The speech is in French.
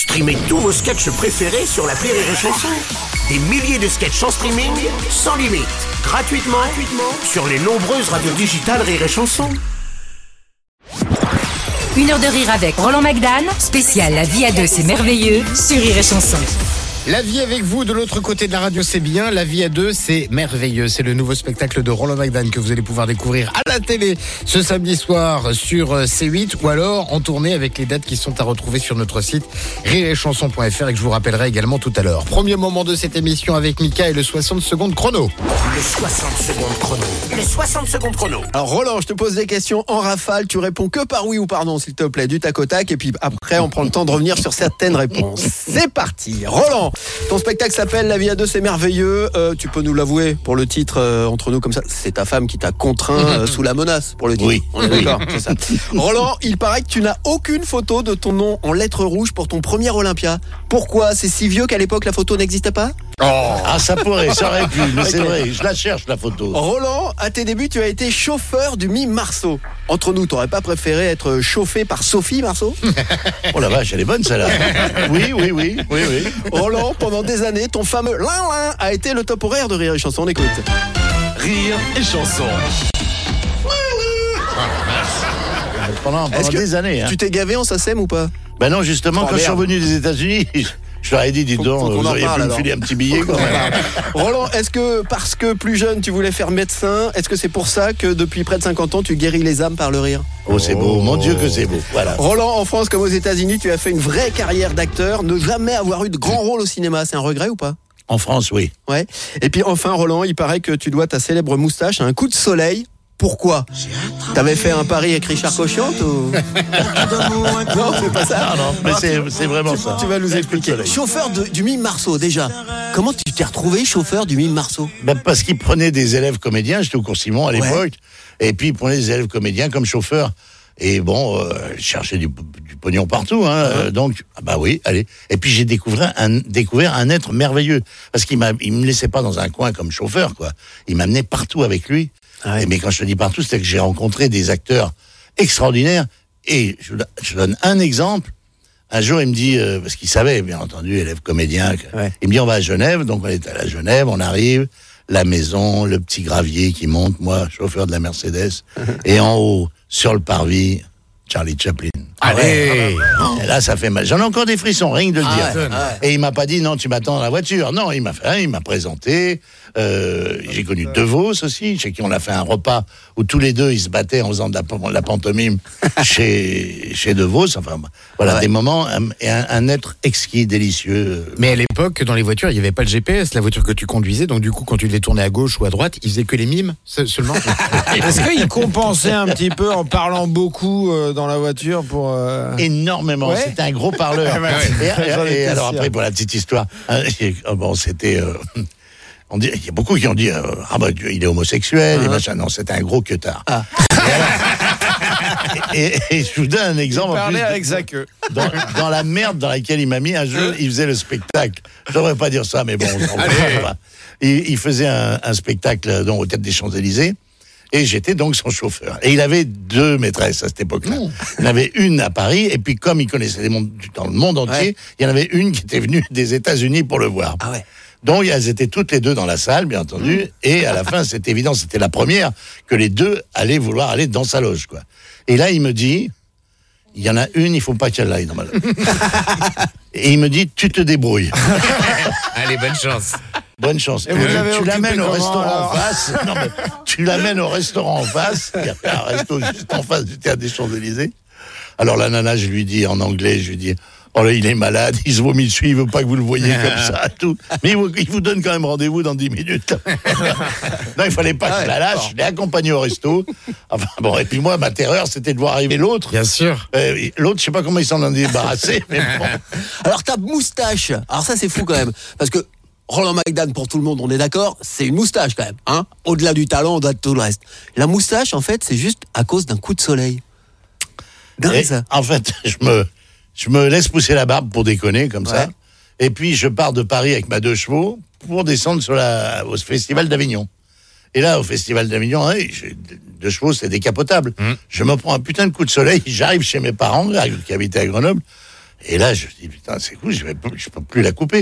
Streamez tous vos sketchs préférés sur la Rire et Chanson. Des milliers de sketchs en streaming, sans limite, gratuitement, gratuitement sur les nombreuses radios digitales Rire et Chanson. Une heure de rire avec Roland Magdan, spécial La vie à deux, c'est merveilleux, sur Rire et Chanson. La vie avec vous de l'autre côté de la radio, c'est bien. La vie à deux, c'est merveilleux. C'est le nouveau spectacle de Roland McDan que vous allez pouvoir découvrir à la télé ce samedi soir sur euh, C8 ou alors en tournée avec les dates qui sont à retrouver sur notre site rireetchanson.fr et que je vous rappellerai également tout à l'heure. Premier moment de cette émission avec Mika et le 60 secondes chrono. Le 60 secondes chrono. Le 60 secondes chrono. Alors Roland, je te pose des questions en rafale, tu réponds que par oui ou par non s'il te plaît, du tac au tac, et puis après on prend le temps de revenir sur certaines réponses. C'est parti Roland, ton spectacle s'appelle La vie à deux c'est merveilleux, Euh, tu peux nous l'avouer pour le titre euh, entre nous comme ça, c'est ta femme qui t'a contraint euh, sous la menace pour le titre. Oui. On est d'accord, c'est ça. Roland, il paraît que tu n'as aucune photo de ton nom en lettres rouges pour ton premier Olympia. Pourquoi? C'est si vieux qu'à l'époque la photo n'existait pas? Ah, ça pourrait, ça aurait pu, mais c'est vrai, je la cherche la photo. Roland, à tes débuts, tu as été chauffeur du Mi Marceau. Entre nous, t'aurais pas préféré être chauffé par Sophie Marceau? Oh la vache, elle est bonne celle-là. Oui, oui, oui, oui, oui. Roland, pendant des années, ton fameux lin lin a été le top horaire de Rire et Chanson. On écoute. Rire et chanson. Pendant, pendant que des années. Hein. Tu t'es gavé en SACEM ou pas? Ben non, justement, Oh, quand je suis revenu des États-Unis, je leur ai dit, dis donc, faut vous auriez pu me filer un petit billet quand même. Roland, est-ce que parce que plus jeune, tu voulais faire médecin, est-ce que c'est pour ça que depuis près de 50 ans, tu guéris les âmes par le rire? Oh, c'est beau, mon Dieu que c'est beau. Voilà. Roland, en France comme aux États-Unis, tu as fait une vraie carrière d'acteur, ne jamais avoir eu de grand rôle au cinéma, c'est un regret ou pas? En France, oui. Ouais. Et puis enfin, Roland, il paraît que tu dois ta célèbre moustache à un coup de soleil. Pourquoi T'avais fait un pari avec Richard Cochiante ou Non, c'est pas ça. Ah non, mais c'est c'est vraiment ça. Tu vas nous expliquer. Chauffeur de- du Mime Marceau, déjà. Comment tu t'es retrouvé chauffeur du Mime Marceau Ben, parce qu'ils prenaient des élèves comédiens, j'étais au cours Simon à l'époque, Ouais. et puis ils prenaient des élèves comédiens comme chauffeurs. Et bon, euh, je cherchais du, du pognon partout, hein, euh, donc, ah bah oui, allez. Et puis j'ai découvert un, découvert un être merveilleux, parce qu'il m'a, il me laissait pas dans un coin comme chauffeur, quoi. Il m'amenait partout avec lui. Ah ouais. Mais quand je te dis partout, c'est que j'ai rencontré des acteurs extraordinaires. Et je, je donne un exemple. Un jour, il me dit, euh, parce qu'il savait, bien entendu, élève comédien, Ouais. il me dit, on va à Genève. Donc, on est à la Genève, on arrive, la maison, le petit gravier qui monte, moi, chauffeur de la Mercedes. et en haut, sur le parvis, Charlie Chaplin. Allez Et là, ça fait mal. J'en ai encore des frissons, rien que de le dire. ouais, ouais. Et il m'a pas dit, non, tu m'attends dans la voiture. Non, il m'a fait, rien, il m'a présenté. Euh, j'ai connu De Vos aussi, chez qui on a fait un repas où tous les deux, ils se battaient en faisant de la, de la pantomime chez, chez De Vos. Enfin, voilà, Ouais. des moments, un, et un, un être exquis, délicieux. Mais à l'époque, dans les voitures, il n'y avait pas le GPS, la voiture que tu conduisais. Donc, du coup, quand tu devais tourner à gauche ou à droite, il faisait que les mimes se- seulement. Est-ce qu'il compensait un petit peu en parlant beaucoup euh, dans la voiture pour. euh, Énormément, Ouais. c'était un gros parleur. Et, alors après, pour la petite histoire, hein, bon, c'était... euh, on dit, il y a beaucoup qui ont dit, euh, ah bah, il est homosexuel, et machin. Non, c'était un gros queutard. Et, et- et je vous donne un exemple. en plus, avec sa queue. dans, dans la merde dans laquelle il m'a mis un jour, il faisait le spectacle. Je devrais pas dire ça, mais bon, on. Il, il faisait un, un spectacle donc, au Théâtre des Champs-Élysées. Et j'étais donc son chauffeur. Et il avait deux maîtresses à cette époque-là. Il en avait une à Paris, et puis comme il connaissait les mondes, dans le monde entier, Ouais. il y en avait une qui était venue des États-Unis pour le voir. Ah ouais. Donc elles étaient toutes les deux dans la salle, bien entendu, et à la fin, c'était évident, c'était la première que les deux allaient vouloir aller dans sa loge, quoi. Et là, il me dit, il y en a une, il faut pas qu'elle aille dans ma loge. et il me dit, tu te débrouilles. Allez, bonne chance. Bonne chance. Et vous Euh, tu l'amènes au restaurant en face. Non, mais tu l'amènes au restaurant en face. Il y a un resto juste en face du théâtre des Champs-Élysées. Alors la nana, je lui dis en anglais, je lui dis. Oh là, il est malade, il se vomit dessus, il veut pas que vous le voyez comme ça, tout. Mais il vous, il vous donne quand même rendez-vous dans 10 minutes. non, il fallait pas que je la lâche, je l'ai accompagné au resto. Enfin bon, et puis moi, ma terreur, c'était de voir arriver l'autre. Bien sûr. Euh, l'autre, je sais pas comment il s'en en est débarrassé, mais bon. Alors ta moustache, alors ça c'est fou quand même, parce que Roland McDan pour tout le monde, on est d'accord, c'est une moustache quand même, hein Au-delà du talent, au-delà de tout le reste. La moustache, en fait, c'est juste à cause d'un coup de soleil. Dingue ça. en fait, je me, je me laisse pousser la barbe pour déconner comme ça. Et puis je pars de Paris avec ma deux chevaux pour descendre sur la, au festival d'Avignon. Et là, au festival d'Avignon, hein, deux chevaux, c'est décapotable. Je me prends un putain de coup de soleil, j'arrive chez mes parents là, qui habitaient à Grenoble. Et là, je me dis, putain, c'est cool, je ne peux plus la couper.